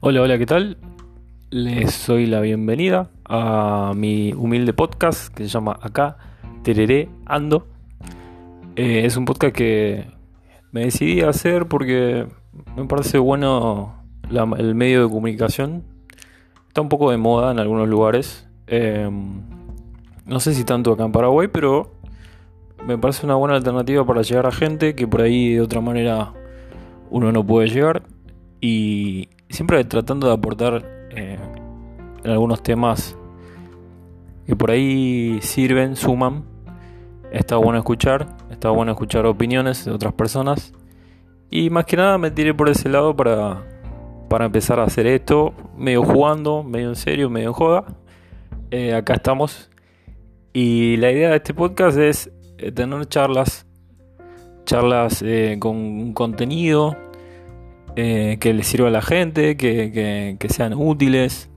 Hola, hola, ¿qué tal? Les doy la bienvenida a mi humilde podcast que se llama Acá, Tereré, Ando. Eh, es un podcast que me decidí a hacer porque me parece bueno el medio de comunicación. Está un poco de moda en algunos lugares. Em, no sé si tanto acá en Paraguay, pero me parece una buena alternativa para llegar a gente que por ahí de otra manera uno no puede llegar. Y siempre tratando de aportar eh, en algunos temas que por ahí sirven, suman. Está bueno escuchar, está bueno escuchar opiniones de otras personas. Y más que nada me tiré por ese lado para, para empezar a hacer esto, medio jugando, medio en serio, medio en joda. Eh, acá estamos. Y la idea de este podcast es eh, tener charlas, charlas con contenido, eh, que les sirva a la gente, que, sean útiles.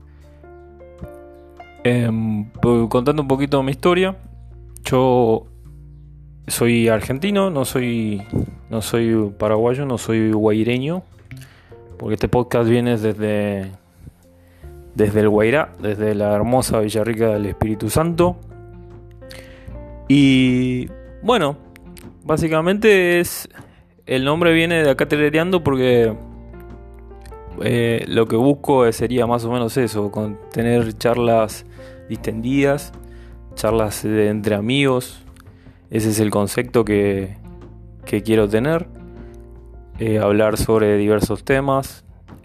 Em, contando un poquito mi historia, yo soy argentino, no soy, no soy paraguayo, no soy guaireño, porque este podcast viene desde, desde el Guairá, desde la hermosa Villarrica del Espíritu Santo. Y bueno, básicamente es el nombre viene de acá telereando porque eh, lo que busco sería más o menos eso, tener charlas distendidas, charlas entre amigos. Ese es el concepto que, quiero tener. Eh, hablar sobre diversos temas.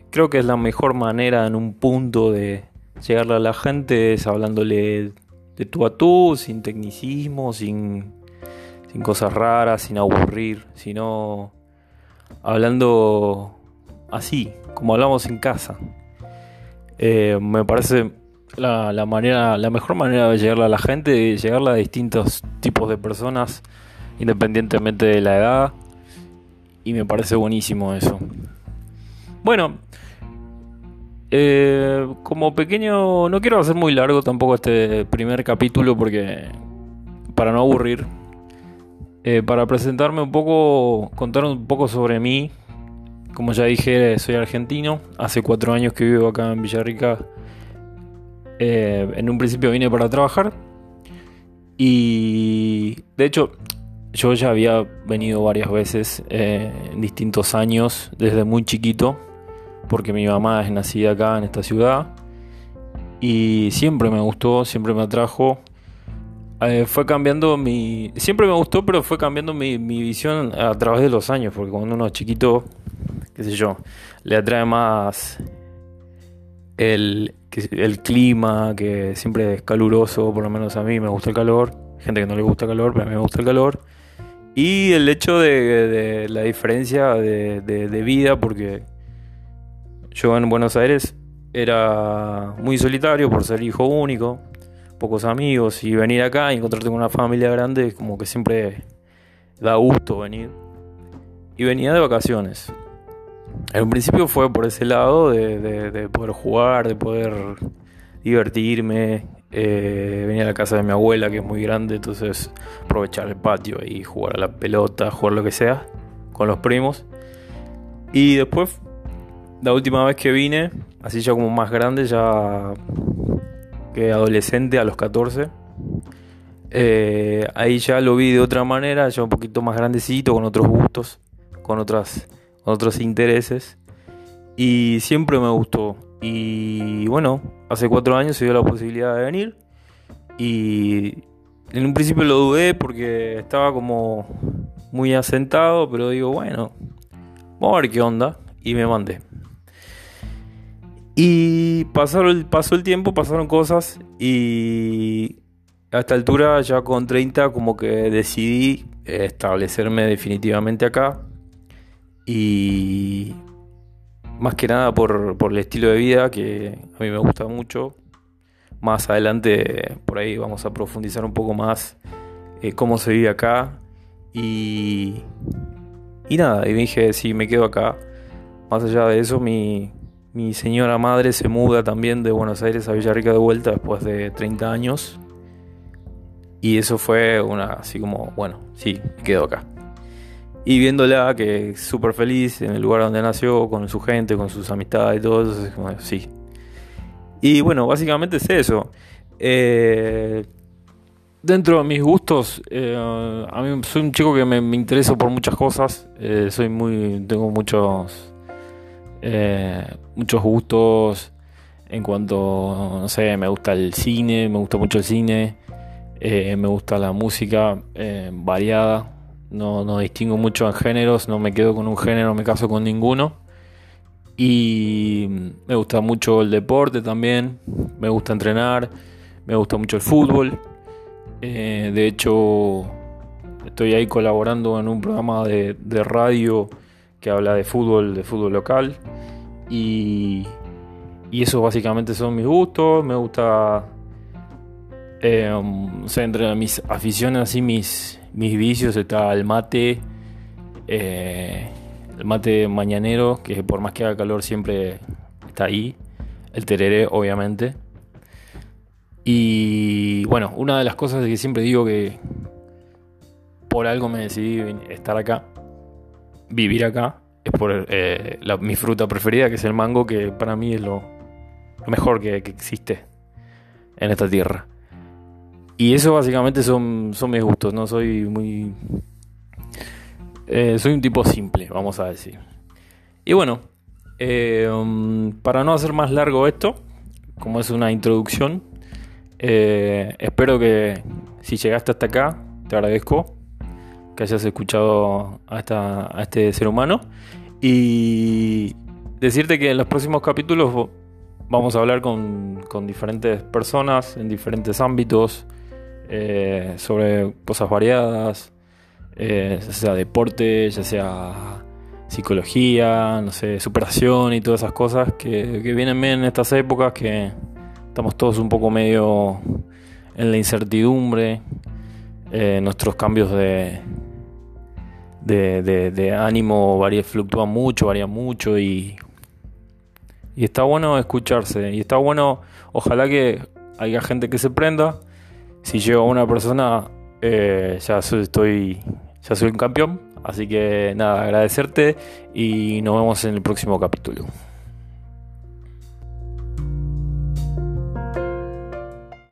Creo que es la mejor manera en un punto de llegarle a la gente es hablándole de tú a tú, sin tecnicismo, sin, sin cosas raras, sin aburrir, sino hablando así, como hablamos en casa. Eh, me parece la, manera, la mejor manera de llegarle a la gente, de llegarle a distintos tipos de personas, independientemente de la edad. Y me parece buenísimo eso. Bueno, eh, como pequeño, no quiero hacer muy largo tampoco este primer capítulo porque para no aburrir, eh, para presentarme un poco, contar un poco sobre mí, como ya dije, soy argentino. Hace cuatro años que vivo acá en Villarrica. Eh, en un principio vine para trabajar. Y de hecho, yo ya había venido varias veces eh, en distintos años, desde muy chiquito, porque mi mamá es nacida acá en esta ciudad. Y siempre me gustó, siempre me atrajo. Eh, fue cambiando mi. Siempre me gustó, pero fue cambiando mi, mi visión a través de los años, porque cuando uno es chiquito qué sé yo, le atrae más el, el clima, que siempre es caluroso, por lo menos a mí me gusta el calor, gente que no le gusta el calor, pero a mí me gusta el calor. Y el hecho de, la diferencia de, de, vida, porque yo en Buenos Aires era muy solitario por ser hijo único, pocos amigos, y venir acá y encontrarte con una familia grande, como que siempre da gusto venir. Y venía de vacaciones. En un principio fue por ese lado de, poder jugar, de poder divertirme. Eh, venía a la casa de mi abuela, que es muy grande, entonces aprovechar el patio y jugar a la pelota, jugar lo que sea con los primos. Y después, la última vez que vine, así ya como más grande, ya que adolescente a los 14, eh, ahí ya lo vi de otra manera, ya un poquito más grandecito, con otros gustos, con otras otros intereses. Y siempre me gustó. Y bueno, hace cuatro años se dio la posibilidad de venir. Y en un principio lo dudé porque estaba como muy asentado, pero digo, bueno, vamos a ver qué onda. Y me mandé. Y pasaron, pasó el tiempo, pasaron cosas y a esta altura ya con 30 como que decidí establecerme definitivamente acá y más que nada por, el estilo de vida que a mí me gusta mucho. Más adelante por ahí vamos a profundizar un poco más eh, cómo se vive acá. Y, y nada, y dije, si me quedo acá. Más allá de eso, mi, mi señora madre se muda también de Buenos Aires a Villarrica de vuelta después de 30 años. Y eso fue una, así como, bueno, sí, me quedo acá. Y viéndola que es súper feliz en el lugar donde nació, con su gente, con sus amistades y todo eso, es como, sí. Y bueno, básicamente es eso. Eh, dentro de mis gustos, eh, a mí soy un chico que me, me intereso por muchas cosas. Eh, soy muy, tengo muchos, muchos gustos en cuanto, no sé, me gusta el cine, me gusta mucho el cine, me gusta la música variada. No, no distingo mucho en géneros, no me quedo con un género, me caso con ninguno. Y me gusta mucho el deporte también, me gusta entrenar, me gusta mucho el fútbol. Eh, de hecho, estoy ahí colaborando en un programa de, radio que habla de fútbol, de fútbol local. Y, y eso básicamente son mis gustos. Me gusta, eh, o sea, entre mis aficiones, así mis, mis vicios está el mate, eh, el mate mañanero, que por más que haga calor siempre está ahí. El tereré, obviamente. Y bueno, una de las cosas que siempre digo que por algo me decidí estar acá, vivir acá, es por eh, mi fruta preferida, que es el mango, que para mí es lo, mejor que, existe en esta tierra. Y eso básicamente son, son mis gustos, no soy muy... Eh, soy un tipo simple, vamos a decir. Y bueno, eh, um, para no hacer más largo esto, como es una introducción, eh, espero que si llegaste hasta acá, te agradezco que hayas escuchado a, este ser humano. Y decirte que en los próximos capítulos vamos a hablar con, diferentes personas en diferentes ámbitos eh, sobre cosas variadas, eh, ya sea deporte, ya sea psicología, no sé, superación y todas esas cosas que, vienen bien en estas épocas que Estamos todos un poco medio en la incertidumbre. Eh, nuestros cambios de, de, ánimo varía, fluctúan mucho, varían mucho y, y está bueno escucharse. Y está bueno, ojalá que haya gente que se prenda. Si llego a una persona, eh, ya estoy, ya soy un campeón. Así que nada, agradecerte y nos vemos en el próximo capítulo.